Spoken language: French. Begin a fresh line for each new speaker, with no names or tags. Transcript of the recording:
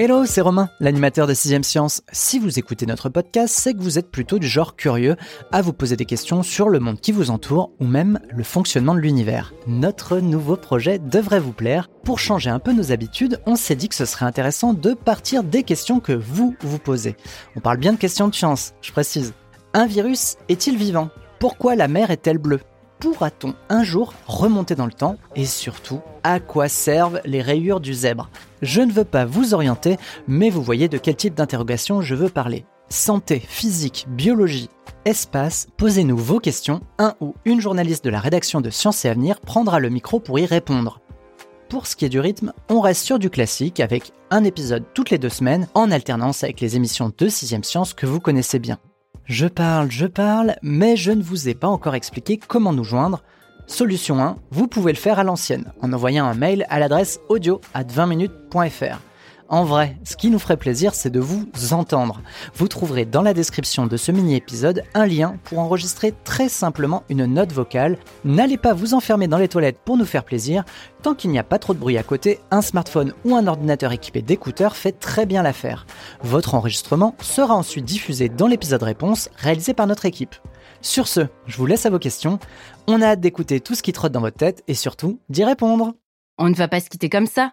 Hello, c'est Romain, l'animateur de 6ème Science. Si vous écoutez notre podcast, c'est que vous êtes plutôt du genre curieux à vous poser des questions sur le monde qui vous entoure ou même le fonctionnement de l'univers. Notre nouveau projet devrait vous plaire. Pour changer un peu nos habitudes, on s'est dit que ce serait intéressant de partir des questions que vous vous posez. On parle bien de questions de science, je précise. Un virus est-il vivant? Pourquoi la mer est-elle bleue? Pourra-t-on un jour remonter dans le temps Et surtout, à quoi servent les rayures du zèbre? Je ne veux pas vous orienter, mais vous voyez de quel type d'interrogation je veux parler. Santé, physique, biologie, espace, posez-nous vos questions. Un ou une journaliste de la rédaction de Sciences et Avenir prendra le micro pour y répondre. Pour ce qui est du rythme, on reste sur du classique avec un épisode toutes les deux semaines en alternance avec les émissions de 6ème Science que vous connaissez bien. Je parle, je parle, mais je ne vous ai pas encore expliqué comment nous joindre. Solution 1, vous pouvez le faire à l'ancienne, en envoyant un mail à l'adresse audio at 20minutes.fr. En vrai, ce qui nous ferait plaisir, c'est de vous entendre. Vous trouverez dans la description de ce mini-épisode un lien pour enregistrer très simplement une note vocale. N'allez pas vous enfermer dans les toilettes pour nous faire plaisir. Tant qu'il n'y a pas trop de bruit à côté, un smartphone ou un ordinateur équipé d'écouteurs fait très bien l'affaire. Votre enregistrement sera ensuite diffusé dans l'épisode réponse réalisé par notre équipe. Sur ce, je vous laisse à vos questions. On a hâte d'écouter tout ce qui trotte dans votre tête et surtout d'y répondre.
On ne va pas se quitter comme ça.